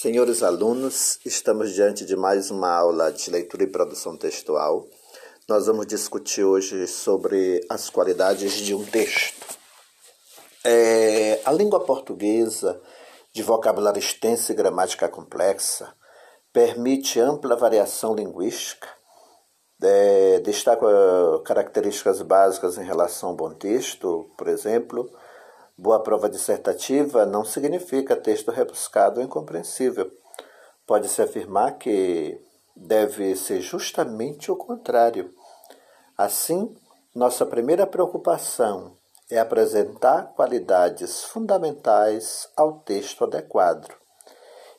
Senhores alunos, estamos diante de mais uma aula de leitura e produção textual. Nós vamos discutir hoje sobre as qualidades de um texto. É, a língua portuguesa, de vocabulário extenso e gramática complexa, permite ampla variação linguística, é, destaca características básicas em relação ao bom texto, por exemplo, Boa prova dissertativa não significa texto rebuscado ou incompreensível. Pode-se afirmar que deve ser justamente o contrário. Assim, nossa primeira preocupação é apresentar qualidades fundamentais ao texto adequado.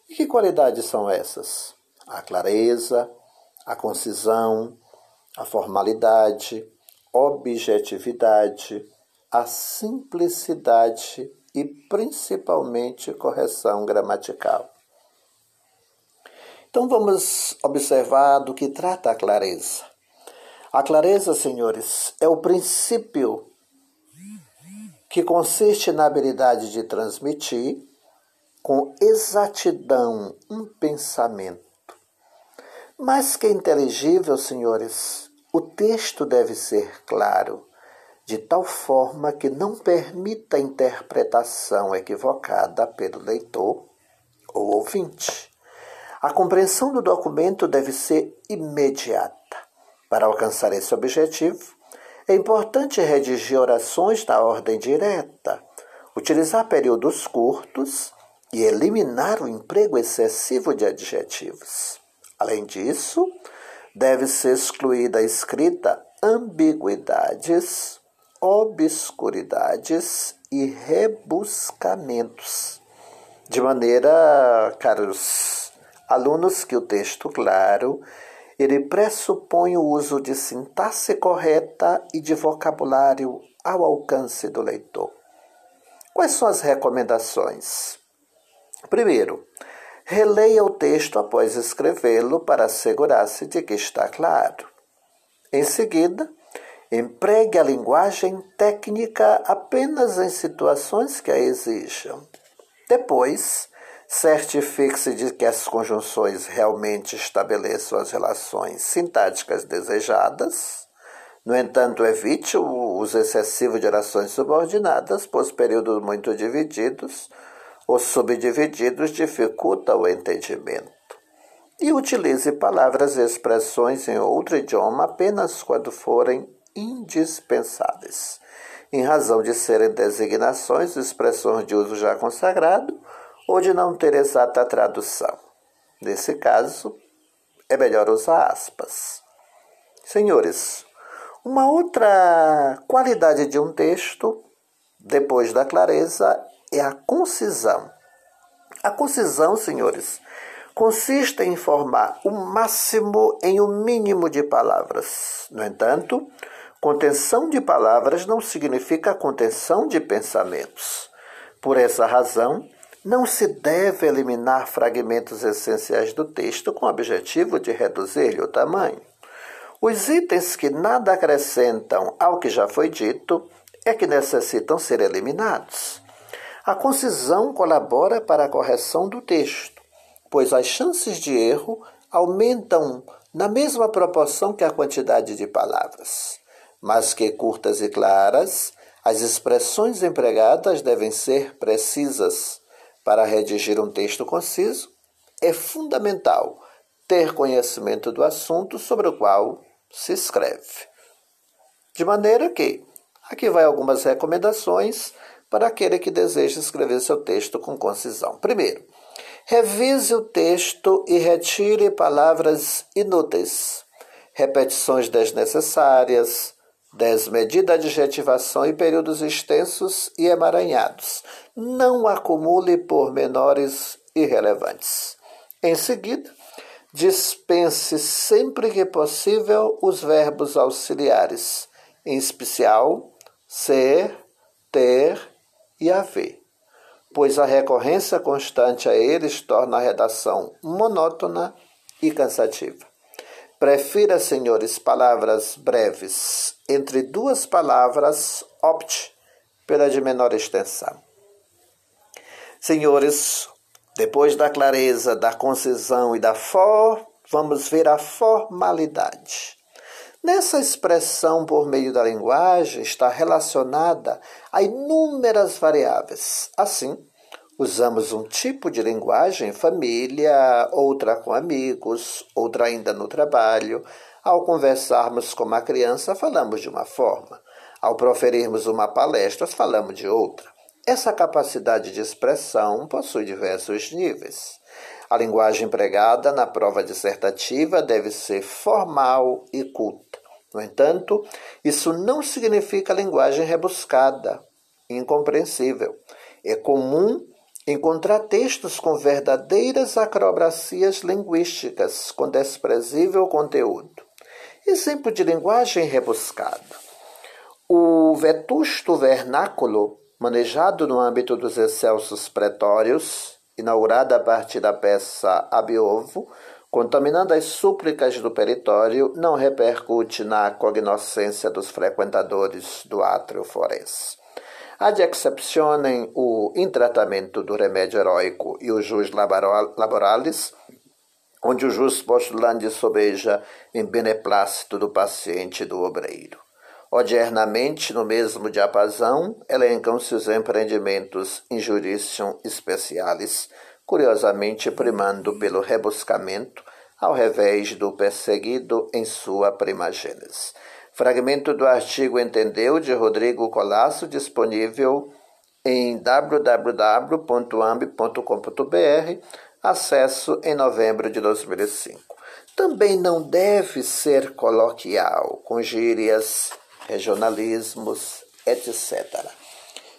E que qualidades são essas? A clareza, a concisão, a formalidade, objetividade, a simplicidade e principalmente correção gramatical. Então vamos observar do que trata a clareza. A clareza, senhores, é o princípio que consiste na habilidade de transmitir com exatidão um pensamento. Mais que inteligível, senhores, o texto deve ser claro de tal forma que não permita interpretação equivocada pelo leitor ou ouvinte. A compreensão do documento deve ser imediata. Para alcançar esse objetivo, é importante redigir orações na ordem direta, utilizar períodos curtos e eliminar o emprego excessivo de adjetivos. Além disso, deve ser excluída a escrita ambiguidades, obscuridades e rebuscamentos. De maneira, caros alunos, que o texto claro ele pressupõe o uso de sintaxe correta e de vocabulário ao alcance do leitor. Quais são as recomendações? Primeiro, releia o texto após escrevê-lo para assegurar-se de que está claro. Em seguida, Empregue a linguagem técnica apenas em situações que a exijam. Depois, certifique-se de que as conjunções realmente estabeleçam as relações sintáticas desejadas. No entanto, evite o uso excessivo de orações subordinadas, pois períodos muito divididos ou subdivididos dificultam o entendimento. E utilize palavras e expressões em outro idioma apenas quando forem indispensáveis, em razão de serem designações, expressões de uso já consagrado ou de não ter exata tradução. Nesse caso, é melhor usar aspas. Senhores, uma outra qualidade de um texto, depois da clareza, é a concisão. A concisão, senhores, consiste em informar o máximo em o um mínimo de palavras. No entanto, Contenção de palavras não significa contenção de pensamentos. Por essa razão, não se deve eliminar fragmentos essenciais do texto com o objetivo de reduzir-lhe o tamanho. Os itens que nada acrescentam ao que já foi dito é que necessitam ser eliminados. A concisão colabora para a correção do texto, pois as chances de erro aumentam na mesma proporção que a quantidade de palavras mas que curtas e claras, as expressões empregadas devem ser precisas. Para redigir um texto conciso, é fundamental ter conhecimento do assunto sobre o qual se escreve. De maneira que, aqui vai algumas recomendações para aquele que deseja escrever seu texto com concisão. Primeiro, revise o texto e retire palavras inúteis, repetições desnecessárias, Desmedida adjetivação e períodos extensos e emaranhados. Não acumule pormenores irrelevantes. Em seguida, dispense sempre que possível os verbos auxiliares, em especial ser, ter e haver, pois a recorrência constante a eles torna a redação monótona e cansativa. Prefira, senhores, palavras breves. Entre duas palavras, opte pela de menor extensão. Senhores, Depois da clareza, da concisão e da for, vamos ver a formalidade. Nessa expressão por meio da linguagem está relacionada a inúmeras variáveis. Assim, usamos um tipo de linguagem em família, outra com amigos, outra ainda no trabalho. Ao conversarmos com uma criança, falamos de uma forma. Ao proferirmos uma palestra, falamos de outra. Essa capacidade de expressão possui diversos níveis. A linguagem empregada na prova dissertativa deve ser formal e culta. No entanto, isso não significa linguagem rebuscada, incompreensível. É comum encontrar textos com verdadeiras acrobacias linguísticas, com desprezível conteúdo. Exemplo de linguagem rebuscada. O vetusto vernáculo, manejado no âmbito dos excelsos pretórios, inaugurada a partir da peça Abiovo, contaminando as súplicas do peritório, não repercute na cognoscência dos frequentadores do átrio forense. Ad excepcionem o intratamento do remédio heróico e o jus laboralis, onde o jus postulante sobeja em beneplácito do paciente e do obreiro. Odiernamente, no mesmo diapasão, elencam-se os empreendimentos in specialis, curiosamente primando pelo rebuscamento, ao revés do perseguido em sua primagênese. Fragmento do artigo Entendeu, de Rodrigo Colasso, disponível em www.amb.com.br, acesso em novembro de 2005. Também não deve ser coloquial, com gírias regionalismos, etc.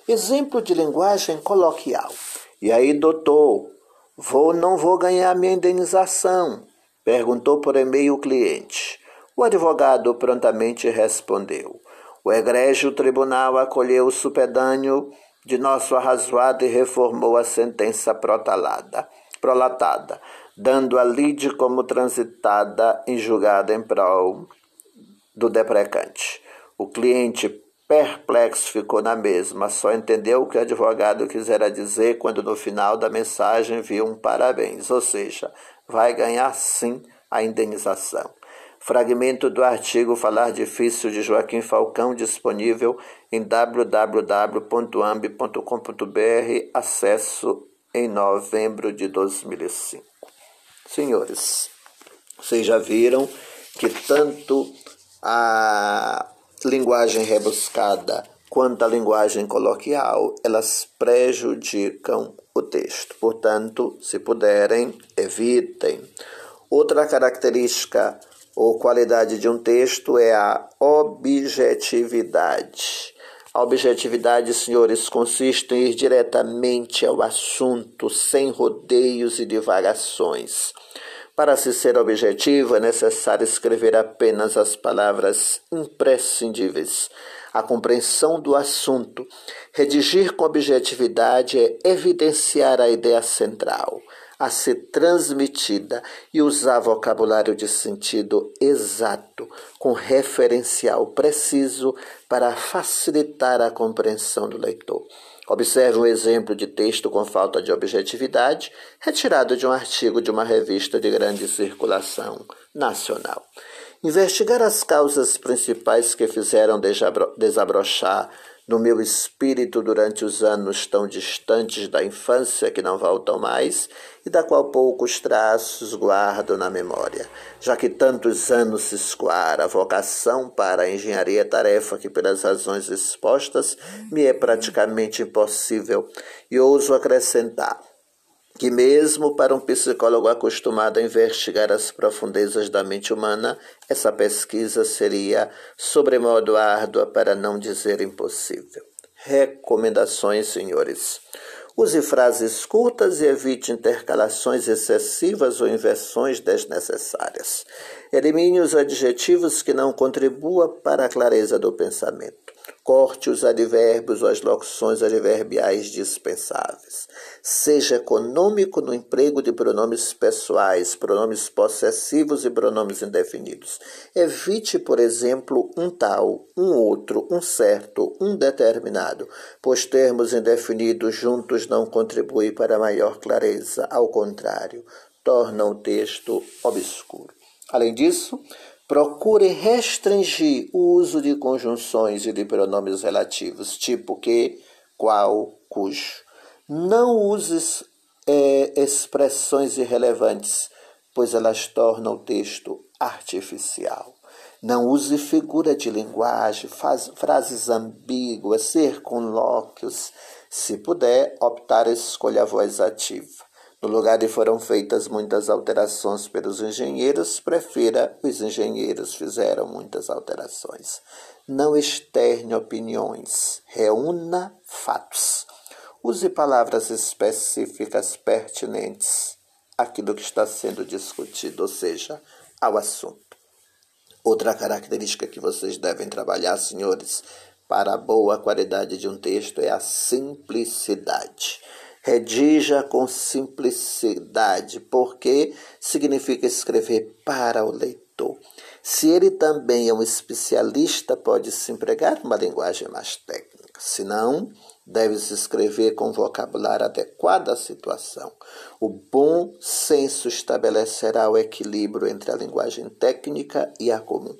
Exemplo de linguagem coloquial. E aí, doutor, vou não vou ganhar minha indenização? Perguntou por e-mail o cliente. O advogado prontamente respondeu. O egrégio tribunal acolheu o supedâneo de nosso arrazoado e reformou a sentença protalada, prolatada, dando a lide como transitada em julgado em prol do deprecante. O cliente, perplexo, ficou na mesma, só entendeu o que o advogado quisera dizer quando no final da mensagem viu um parabéns, ou seja, vai ganhar sim a indenização. Fragmento do artigo Falar Difícil de Joaquim Falcão, disponível em www.amb.com.br, acesso em novembro de 2005. Senhores, vocês já viram que tanto a linguagem rebuscada quanto a linguagem coloquial, elas prejudicam o texto. Portanto, se puderem, evitem. Outra característica ou qualidade de um texto é a objetividade. A objetividade, senhores, consiste em ir diretamente ao assunto, sem rodeios e divagações. Para se ser objetivo, é necessário escrever apenas as palavras imprescindíveis. A compreensão do assunto. Redigir com objetividade é evidenciar a ideia central a ser transmitida e usar vocabulário de sentido exato, com referencial preciso para facilitar a compreensão do leitor. Observe um exemplo de texto com falta de objetividade, retirado de um artigo de uma revista de grande circulação nacional. Investigar as causas principais que fizeram desabrochar no meu espírito durante os anos tão distantes da infância que não voltam mais e da qual poucos traços guardo na memória, já que tantos anos se escoara a vocação para a engenharia tarefa que pelas razões expostas me é praticamente impossível e ouso acrescentar que mesmo para um psicólogo acostumado a investigar as profundezas da mente humana, essa pesquisa seria sobremodo árdua para não dizer impossível. Recomendações, senhores. Use frases curtas e evite intercalações excessivas ou inversões desnecessárias. Elimine os adjetivos que não contribuam para a clareza do pensamento. Corte os advérbios ou as locuções adverbiais dispensáveis. Seja econômico no emprego de pronomes pessoais, pronomes possessivos e pronomes indefinidos. Evite, por exemplo, um tal, um outro, um certo, um determinado, pois termos indefinidos juntos não contribuem para maior clareza, ao contrário, tornam o texto obscuro. Além disso, Procure restringir o uso de conjunções e de pronomes relativos, tipo que, qual, cujo. Não use é, expressões irrelevantes, pois elas tornam o texto artificial. Não use figura de linguagem, faz, frases ambíguas, circunlóquios. Se puder, optar escolha a voz ativa. No lugar de foram feitas muitas alterações pelos engenheiros, prefira os engenheiros fizeram muitas alterações. Não externe opiniões, reúna fatos. Use palavras específicas pertinentes àquilo que está sendo discutido, ou seja, ao assunto. Outra característica que vocês devem trabalhar, senhores, para a boa qualidade de um texto é a simplicidade. Redija com simplicidade, porque significa escrever para o leitor. Se ele também é um especialista, pode-se empregar uma linguagem mais técnica. Se não, deve-se escrever com vocabulário adequado à situação. O bom senso estabelecerá o equilíbrio entre a linguagem técnica e a comum.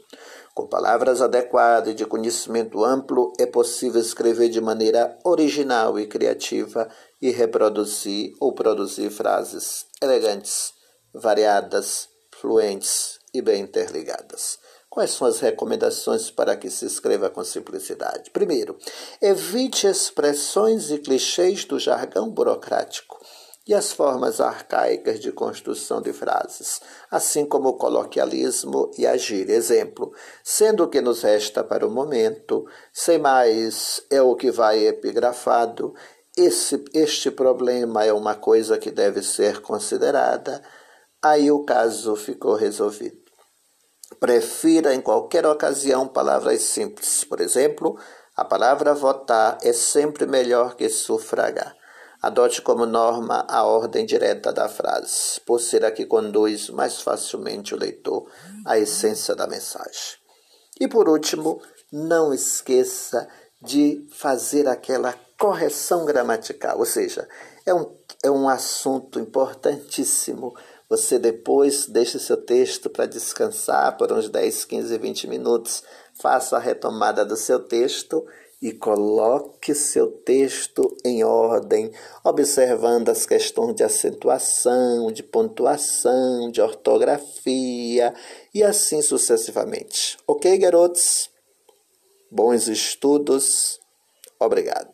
Com palavras adequadas e de conhecimento amplo, é possível escrever de maneira original e criativa e reproduzir ou produzir frases elegantes, variadas, fluentes e bem interligadas. Quais são as recomendações para que se escreva com simplicidade? Primeiro, evite expressões e clichês do jargão burocrático e as formas arcaicas de construção de frases, assim como o coloquialismo e a gíria. Exemplo, sendo o que nos resta para o momento, sem mais é o que vai epigrafado, esse, este problema é uma coisa que deve ser considerada, aí o caso ficou resolvido. Prefira em qualquer ocasião palavras simples. Por exemplo, a palavra votar é sempre melhor que sufragar. Adote como norma a ordem direta da frase, por ser a que conduz mais facilmente o leitor à essência da mensagem. E por último, não esqueça de fazer aquela correção gramatical, ou seja, é um, é um assunto importantíssimo. Você depois deixe seu texto para descansar por uns 10, 15, 20 minutos, faça a retomada do seu texto e coloque seu texto em ordem, observando as questões de acentuação, de pontuação, de ortografia e assim sucessivamente. Ok, garotos? Bons estudos. Obrigado.